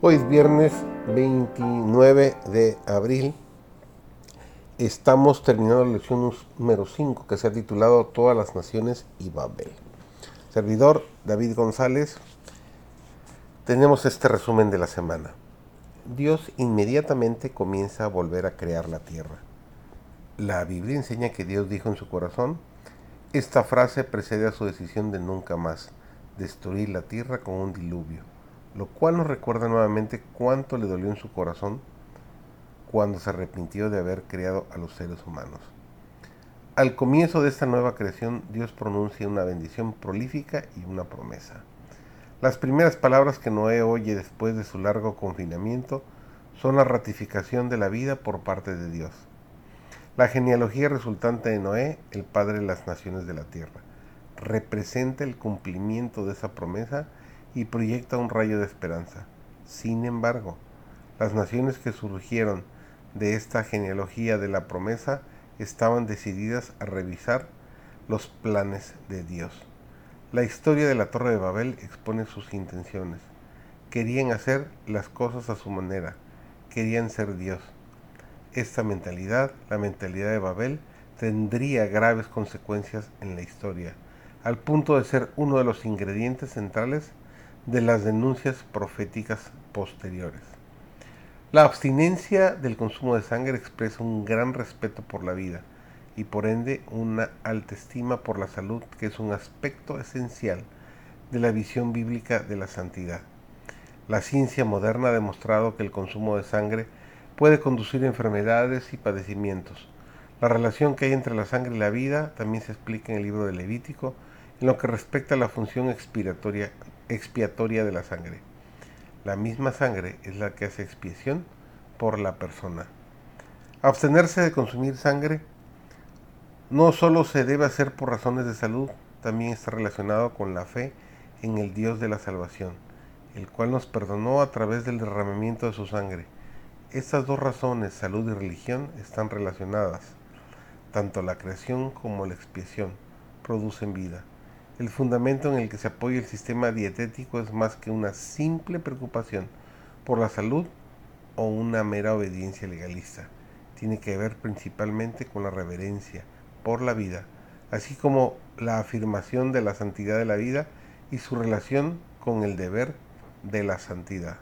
Hoy es viernes 29 de abril. Estamos terminando la lección número 5 que se ha titulado Todas las Naciones y Babel. Servidor David González, tenemos este resumen de la semana. Dios inmediatamente comienza a volver a crear la tierra. La Biblia enseña que Dios dijo en su corazón, esta frase precede a su decisión de nunca más destruir la tierra con un diluvio lo cual nos recuerda nuevamente cuánto le dolió en su corazón cuando se arrepintió de haber creado a los seres humanos. Al comienzo de esta nueva creación, Dios pronuncia una bendición prolífica y una promesa. Las primeras palabras que Noé oye después de su largo confinamiento son la ratificación de la vida por parte de Dios. La genealogía resultante de Noé, el padre de las naciones de la tierra, representa el cumplimiento de esa promesa y proyecta un rayo de esperanza. Sin embargo, las naciones que surgieron de esta genealogía de la promesa estaban decididas a revisar los planes de Dios. La historia de la Torre de Babel expone sus intenciones. Querían hacer las cosas a su manera, querían ser Dios. Esta mentalidad, la mentalidad de Babel, tendría graves consecuencias en la historia, al punto de ser uno de los ingredientes centrales de las denuncias proféticas posteriores. La abstinencia del consumo de sangre expresa un gran respeto por la vida y por ende una alta estima por la salud que es un aspecto esencial de la visión bíblica de la santidad. La ciencia moderna ha demostrado que el consumo de sangre puede conducir a enfermedades y padecimientos. La relación que hay entre la sangre y la vida también se explica en el libro de Levítico en lo que respecta a la función expiratoria expiatoria de la sangre. La misma sangre es la que hace expiación por la persona. Abstenerse de consumir sangre no solo se debe hacer por razones de salud, también está relacionado con la fe en el Dios de la salvación, el cual nos perdonó a través del derramamiento de su sangre. Estas dos razones, salud y religión, están relacionadas. Tanto la creación como la expiación producen vida. El fundamento en el que se apoya el sistema dietético es más que una simple preocupación por la salud o una mera obediencia legalista. Tiene que ver principalmente con la reverencia por la vida, así como la afirmación de la santidad de la vida y su relación con el deber de la santidad.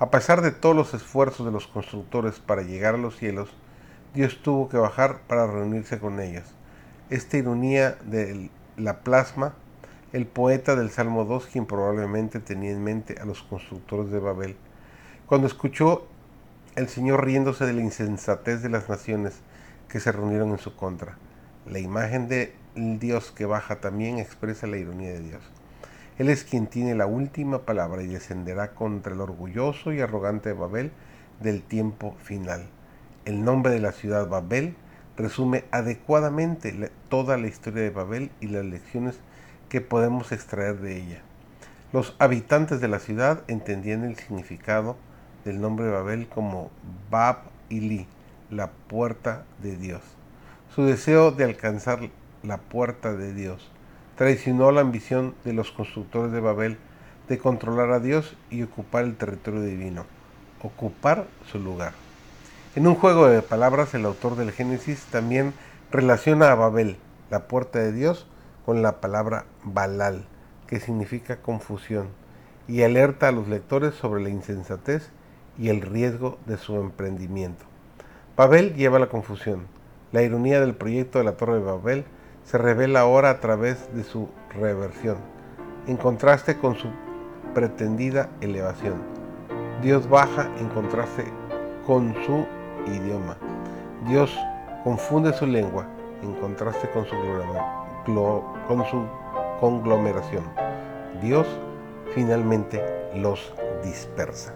A pesar de todos los esfuerzos de los constructores para llegar a los cielos, Dios tuvo que bajar para reunirse con ellos. Esta ironía del la plasma el poeta del Salmo 2, quien probablemente tenía en mente a los constructores de Babel. Cuando escuchó el Señor riéndose de la insensatez de las naciones que se reunieron en su contra. La imagen de Dios que baja también expresa la ironía de Dios. Él es quien tiene la última palabra y descenderá contra el orgulloso y arrogante Babel del tiempo final. El nombre de la ciudad Babel resume adecuadamente toda la historia de Babel y las lecciones que podemos extraer de ella. Los habitantes de la ciudad entendían el significado del nombre de Babel como Bab Ili, la puerta de Dios. Su deseo de alcanzar la puerta de Dios traicionó la ambición de los constructores de Babel de controlar a Dios y ocupar el territorio divino, ocupar su lugar. En un juego de palabras, el autor del Génesis también relaciona a Babel, la puerta de Dios, con la palabra Balal, que significa confusión, y alerta a los lectores sobre la insensatez y el riesgo de su emprendimiento. Babel lleva la confusión. La ironía del proyecto de la Torre de Babel se revela ahora a través de su reversión, en contraste con su pretendida elevación. Dios baja en contraste con su idioma. Dios confunde su lengua en contraste con su, con su conglomeración. Dios finalmente los dispersa.